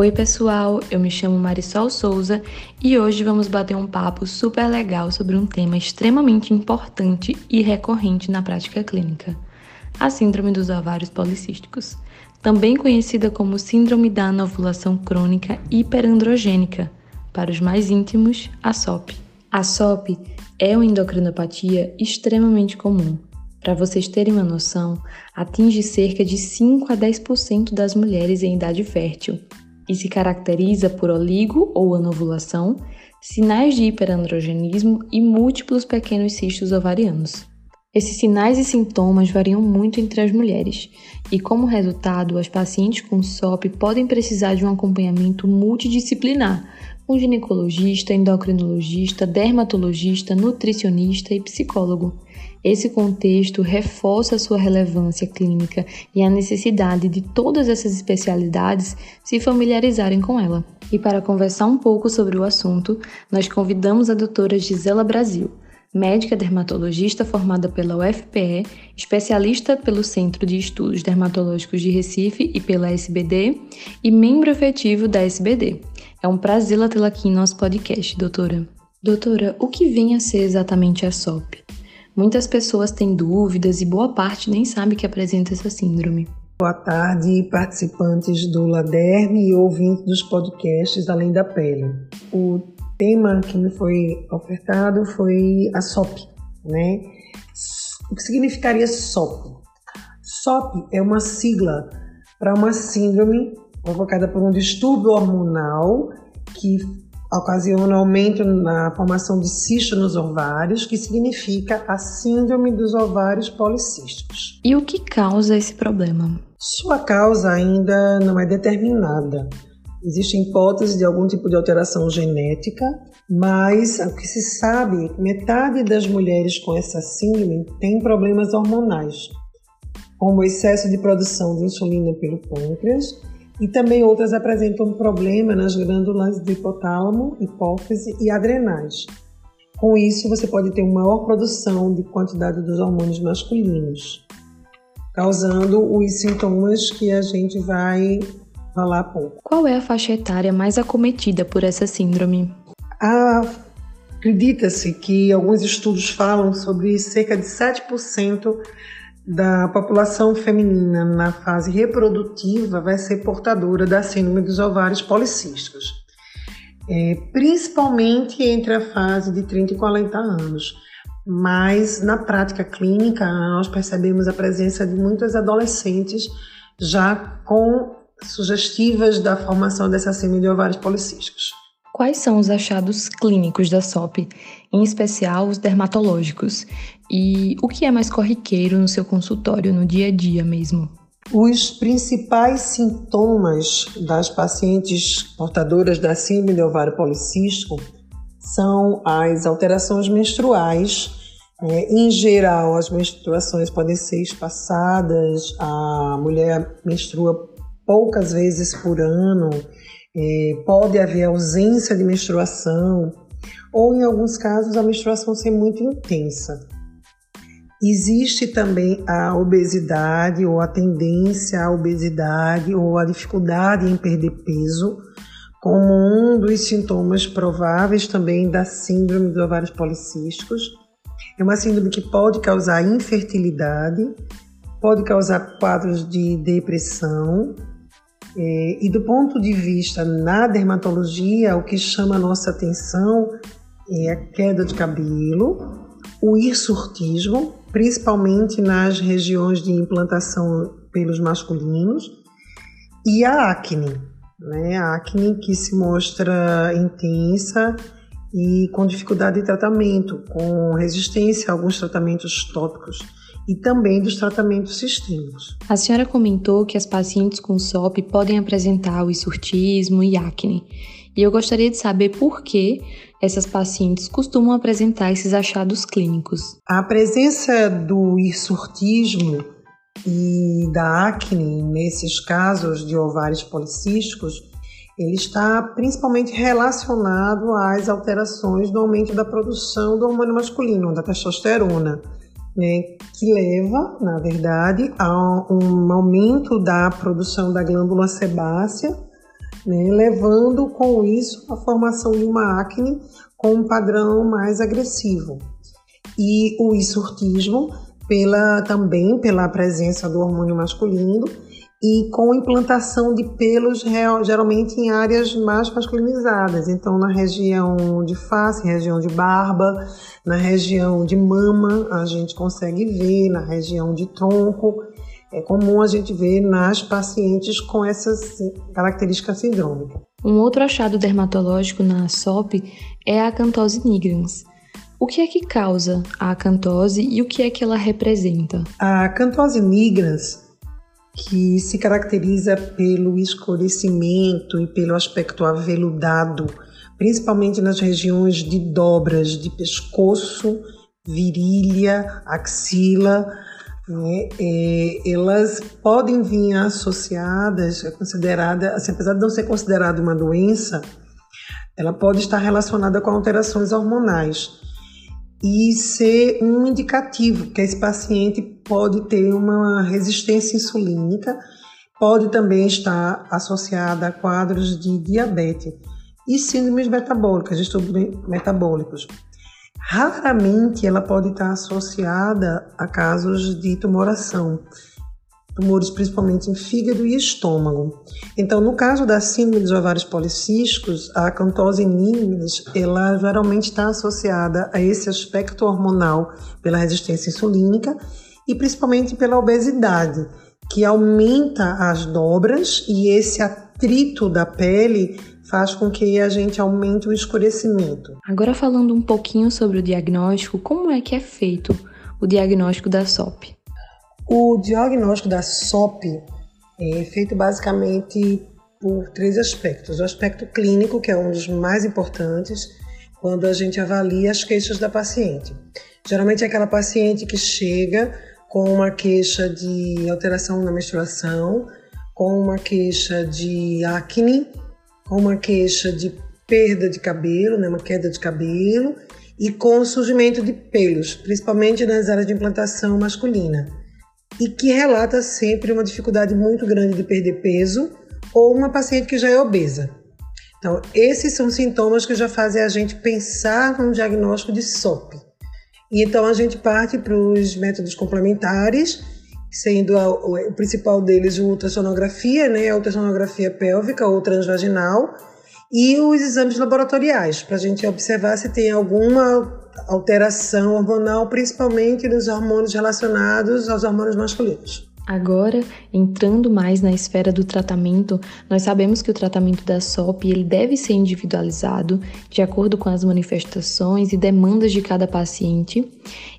Oi, pessoal, eu me chamo Marisol Souza e hoje vamos bater um papo super legal sobre um tema extremamente importante e recorrente na prática clínica: a Síndrome dos Ovários Policísticos, também conhecida como Síndrome da Anovulação Crônica Hiperandrogênica, para os mais íntimos, a SOP. A SOP é uma endocrinopatia extremamente comum. Para vocês terem uma noção, atinge cerca de 5 a 10% das mulheres em idade fértil e se caracteriza por oligo ou anovulação, sinais de hiperandrogenismo e múltiplos pequenos cistos ovarianos. Esses sinais e sintomas variam muito entre as mulheres, e como resultado, as pacientes com SOP podem precisar de um acompanhamento multidisciplinar, com ginecologista, endocrinologista, dermatologista, nutricionista e psicólogo. Esse contexto reforça sua relevância clínica e a necessidade de todas essas especialidades se familiarizarem com ela. E para conversar um pouco sobre o assunto, nós convidamos a doutora Gisela Brasil, médica dermatologista formada pela UFPE, especialista pelo Centro de Estudos Dermatológicos de Recife e pela SBD, e membro efetivo da SBD. É um prazer tê-la aqui em nosso podcast, doutora. Doutora, o que vem a ser exatamente a SOP? Muitas pessoas têm dúvidas e boa parte nem sabe que apresenta essa síndrome. Boa tarde, participantes do LADERM e ouvintes dos podcasts Além da Pele. O tema que me foi ofertado foi a SOP, né? O que significaria SOP? SOP é uma sigla para uma síndrome provocada por um distúrbio hormonal que ocasiona aumento na formação de cisto nos ovários, que significa a síndrome dos ovários policísticos. E o que causa esse problema? Sua causa ainda não é determinada. Existe hipótese de algum tipo de alteração genética, mas o que se sabe é que metade das mulheres com essa síndrome tem problemas hormonais, como excesso de produção de insulina pelo pâncreas e também outras apresentam problema nas glândulas do hipotálamo, hipófise e adrenais. Com isso, você pode ter uma maior produção de quantidade dos hormônios masculinos, causando os sintomas que a gente vai falar pouco. Qual é a faixa etária mais acometida por essa síndrome? Acredita-se que alguns estudos falam sobre cerca de 7% da população feminina na fase reprodutiva vai ser portadora da síndrome dos ovários policísticos, é, principalmente entre a fase de 30 e 40 anos. Mas na prática clínica, nós percebemos a presença de muitas adolescentes já com sugestivas da formação dessa síndrome de ovários policísticos. Quais são os achados clínicos da SOP, em especial os dermatológicos? E o que é mais corriqueiro no seu consultório, no dia a dia mesmo? Os principais sintomas das pacientes portadoras da síndrome de ovário policístico são as alterações menstruais. É, em geral, as menstruações podem ser espaçadas, a mulher menstrua poucas vezes por ano, é, pode haver ausência de menstruação, ou em alguns casos a menstruação ser muito intensa. Existe também a obesidade ou a tendência à obesidade ou a dificuldade em perder peso, como um dos sintomas prováveis também da síndrome dos ovários policísticos. É uma síndrome que pode causar infertilidade, pode causar quadros de depressão, é, e do ponto de vista na dermatologia, o que chama a nossa atenção é a queda de cabelo, o hirsutismo, principalmente nas regiões de implantação pelos masculinos, e a acne, né? A acne que se mostra intensa e com dificuldade de tratamento, com resistência a alguns tratamentos tópicos e também dos tratamentos sistêmicos. A senhora comentou que as pacientes com SOP podem apresentar o hisurtismo e acne. E eu gostaria de saber por que essas pacientes costumam apresentar esses achados clínicos. A presença do hisurtismo e da acne nesses casos de ovários policísticos, ele está principalmente relacionado às alterações no aumento da produção do hormônio masculino, da testosterona né, que leva, na verdade, a um aumento da produção da glândula sebácea, né, levando com isso a formação de uma acne com um padrão mais agressivo. E o insurtismo, pela, também pela presença do hormônio masculino, e com implantação de pelos geralmente em áreas mais masculinizadas, então na região de face, região de barba, na região de mama a gente consegue ver, na região de tronco, é comum a gente ver nas pacientes com essas características sindrômicas. Um outro achado dermatológico na SOP é a acantose nigrans. O que é que causa a acantose e o que é que ela representa? A acantose nigrans que se caracteriza pelo escurecimento e pelo aspecto aveludado, principalmente nas regiões de dobras de pescoço, virilha, axila. Né? É, elas podem vir associadas, é considerada, assim, apesar de não ser considerada uma doença, ela pode estar relacionada com alterações hormonais e ser um indicativo que esse paciente pode ter uma resistência insulínica, pode também estar associada a quadros de diabetes e síndromes metabólicas, distúrbios metabólicos. Raramente ela pode estar associada a casos de tumoração, tumores principalmente em fígado e estômago. Então, no caso da síndrome dos ovários policísticos, a acantose nimis, ela geralmente está associada a esse aspecto hormonal pela resistência insulínica e principalmente pela obesidade, que aumenta as dobras e esse atrito da pele faz com que a gente aumente o escurecimento. Agora falando um pouquinho sobre o diagnóstico, como é que é feito o diagnóstico da SOP? O diagnóstico da SOP é feito basicamente por três aspectos. O aspecto clínico, que é um dos mais importantes, quando a gente avalia as queixas da paciente. Geralmente é aquela paciente que chega com uma queixa de alteração na menstruação, com uma queixa de acne, com uma queixa de perda de cabelo, né, uma queda de cabelo, e com surgimento de pelos, principalmente nas áreas de implantação masculina e que relata sempre uma dificuldade muito grande de perder peso ou uma paciente que já é obesa. Então, esses são sintomas que já fazem a gente pensar num diagnóstico de SOP. E então a gente parte para os métodos complementares, sendo a, o, o, principal deles a ultrassonografia, né, a ultrassonografia pélvica ou transvaginal, e os exames laboratoriais, para a gente observar se tem alguma alteração hormonal, principalmente nos hormônios relacionados aos hormônios masculinos. Agora, entrando mais na esfera do tratamento, nós sabemos que o tratamento da SOP ele deve ser individualizado de acordo com as manifestações e demandas de cada paciente.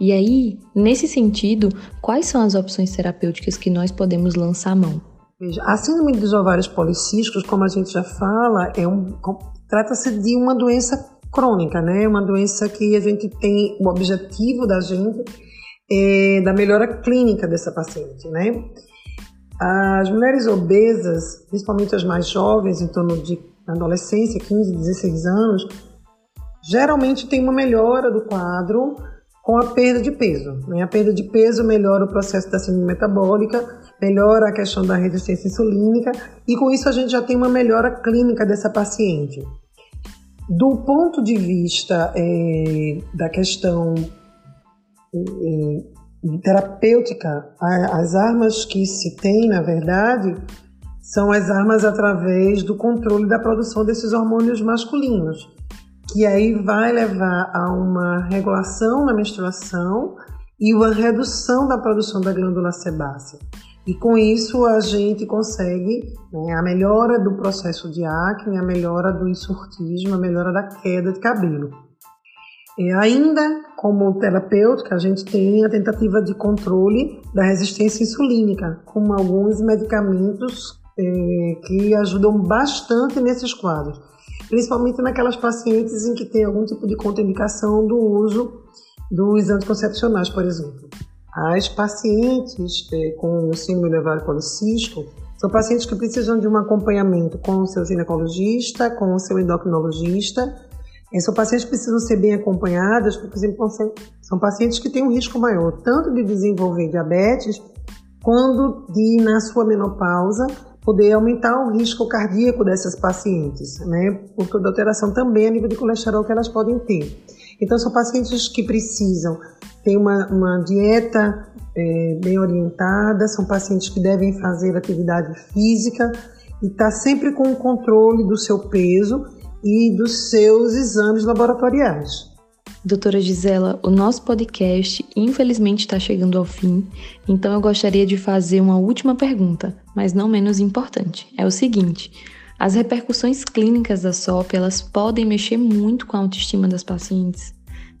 E aí, nesse sentido, quais são as opções terapêuticas que nós podemos lançar a mão? Veja, a síndrome dos ovários policísticos, como a gente já fala, é um, trata-se de uma doença crônica, né? Uma doença que a gente tem o objetivo da gente é da melhora clínica dessa paciente, né? As mulheres obesas, principalmente as mais jovens, em torno de adolescência, 15, 16 anos, geralmente tem uma melhora do quadro com a perda de peso. Né? A perda de peso melhora o processo da síndrome metabólica, melhora a questão da resistência insulínica e com isso a gente já tem uma melhora clínica dessa paciente. Do ponto de vista é, da questão é, terapêutica, as armas que se tem, na verdade, são as armas através do controle da produção desses hormônios masculinos, que aí vai levar a uma regulação na menstruação e uma redução da produção da glândula sebácea. E com isso a gente consegue né, a melhora do processo de acne, a melhora do insurtismo, a melhora da queda de cabelo. E ainda como terapêutica, a gente tem a tentativa de controle da resistência insulínica, com alguns medicamentos é, que ajudam bastante nesses quadros, principalmente naquelas pacientes em que tem algum tipo de contraindicação do uso dos anticoncepcionais, por exemplo. As pacientes é, com síndrome levar policístico são pacientes que precisam de um acompanhamento com o seu ginecologista, com o seu endocrinologista. E são pacientes que precisam ser bem acompanhadas, porque são pacientes que têm um risco maior, tanto de desenvolver diabetes, quanto de, na sua menopausa, poder aumentar o risco cardíaco dessas pacientes, né? Por toda alteração também a nível de colesterol que elas podem ter. Então, são pacientes que precisam ter uma, uma dieta é, bem orientada, são pacientes que devem fazer atividade física e estar tá sempre com o controle do seu peso e dos seus exames laboratoriais. Doutora Gisela, o nosso podcast infelizmente está chegando ao fim, então eu gostaria de fazer uma última pergunta, mas não menos importante. É o seguinte: as repercussões clínicas da SOP elas podem mexer muito com a autoestima das pacientes?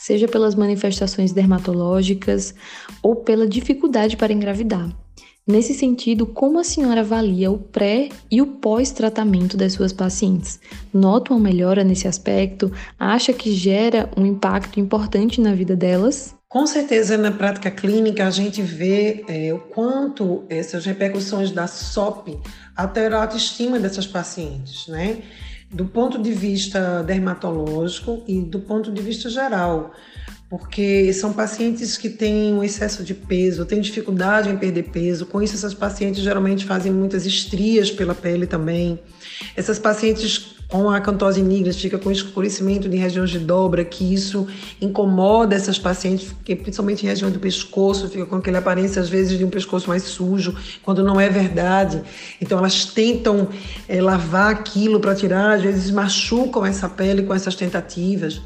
seja pelas manifestações dermatológicas ou pela dificuldade para engravidar. Nesse sentido, como a senhora avalia o pré e o pós-tratamento das suas pacientes? Nota uma melhora nesse aspecto? Acha que gera um impacto importante na vida delas? Com certeza, na prática clínica, a gente vê é, o quanto essas repercussões da SOP alteram a autoestima dessas pacientes, né? do ponto de vista dermatológico e do ponto de vista geral, porque são pacientes que têm um excesso de peso, têm dificuldade em perder peso. Com isso, essas pacientes geralmente fazem muitas estrias pela pele também. Essas pacientes com a acantose nigra fica com escurecimento de regiões de dobra, que isso incomoda essas pacientes, porque principalmente em região do pescoço, fica com aquela aparência às vezes de um pescoço mais sujo, quando não é verdade. Então elas tentam é, lavar aquilo para tirar, às vezes machucam essa pele com essas tentativas.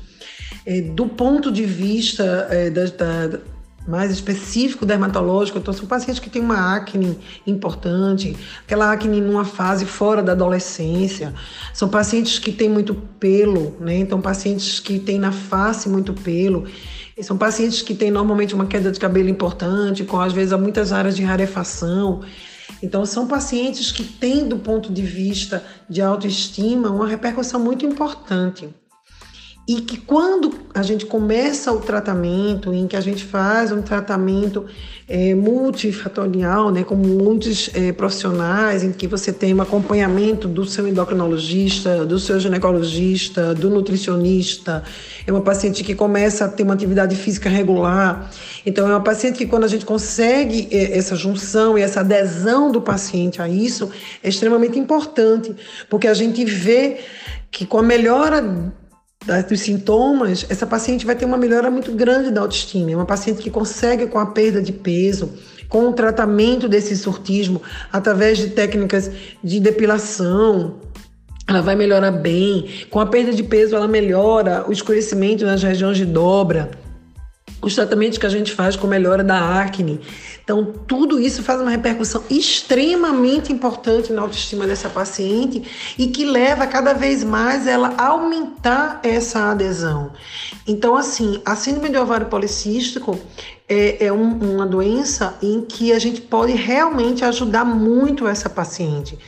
É, do ponto de vista é, da, da, mais específico dermatológico, então são pacientes que têm uma acne importante, aquela acne numa fase fora da adolescência, são pacientes que têm muito pelo, né? Então pacientes que têm na face muito pelo, e são pacientes que têm normalmente uma queda de cabelo importante, com às vezes muitas áreas de rarefação. Então são pacientes que têm do ponto de vista de autoestima uma repercussão muito importante e que quando a gente começa o tratamento, em que a gente faz um tratamento é, multifatorial, né, com muitos é, profissionais, em que você tem um acompanhamento do seu endocrinologista, do seu ginecologista, do nutricionista, é uma paciente que começa a ter uma atividade física regular. Então, é uma paciente que, quando a gente consegue é, essa junção e essa adesão do paciente a isso, é extremamente importante, porque a gente vê que com a melhora dos sintomas, essa paciente vai ter uma melhora muito grande da autoestima. É uma paciente que consegue, com a perda de peso, com o tratamento desse surtismo, através de técnicas de depilação, ela vai melhorar bem. Com a perda de peso, ela melhora o escurecimento nas regiões de dobra os tratamentos que a gente faz com melhora da acne. Então, tudo isso faz uma repercussão extremamente importante na autoestima dessa paciente e que leva cada vez mais ela a aumentar essa adesão. Então, assim, a síndrome de ovário policístico é, é um, uma doença em que a gente pode realmente ajudar muito essa paciente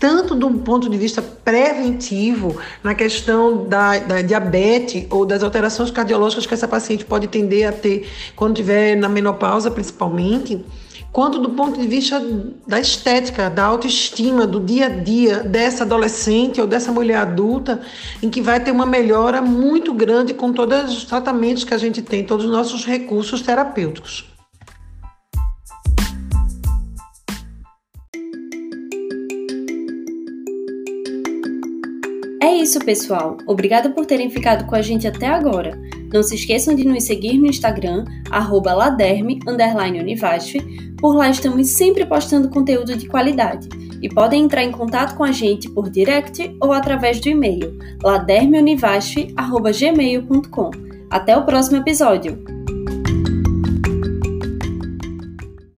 tanto do ponto de vista preventivo, na questão da, da, diabetes ou das alterações cardiológicas que essa paciente pode tender a ter quando estiver na menopausa, principalmente, quanto do ponto de vista da estética, da autoestima, do dia a dia dessa adolescente ou dessa mulher adulta, em que vai ter uma melhora muito grande com todos os tratamentos que a gente tem, todos os nossos recursos terapêuticos. Isso, pessoal. Obrigada por terem ficado com a gente até agora. Não se esqueçam de nos seguir no Instagram, laderme_univasf. Por lá estamos sempre postando conteúdo de qualidade. E podem entrar em contato com a gente por direct ou através do e-mail ladermeunivasf.gmail.com. Até o próximo episódio!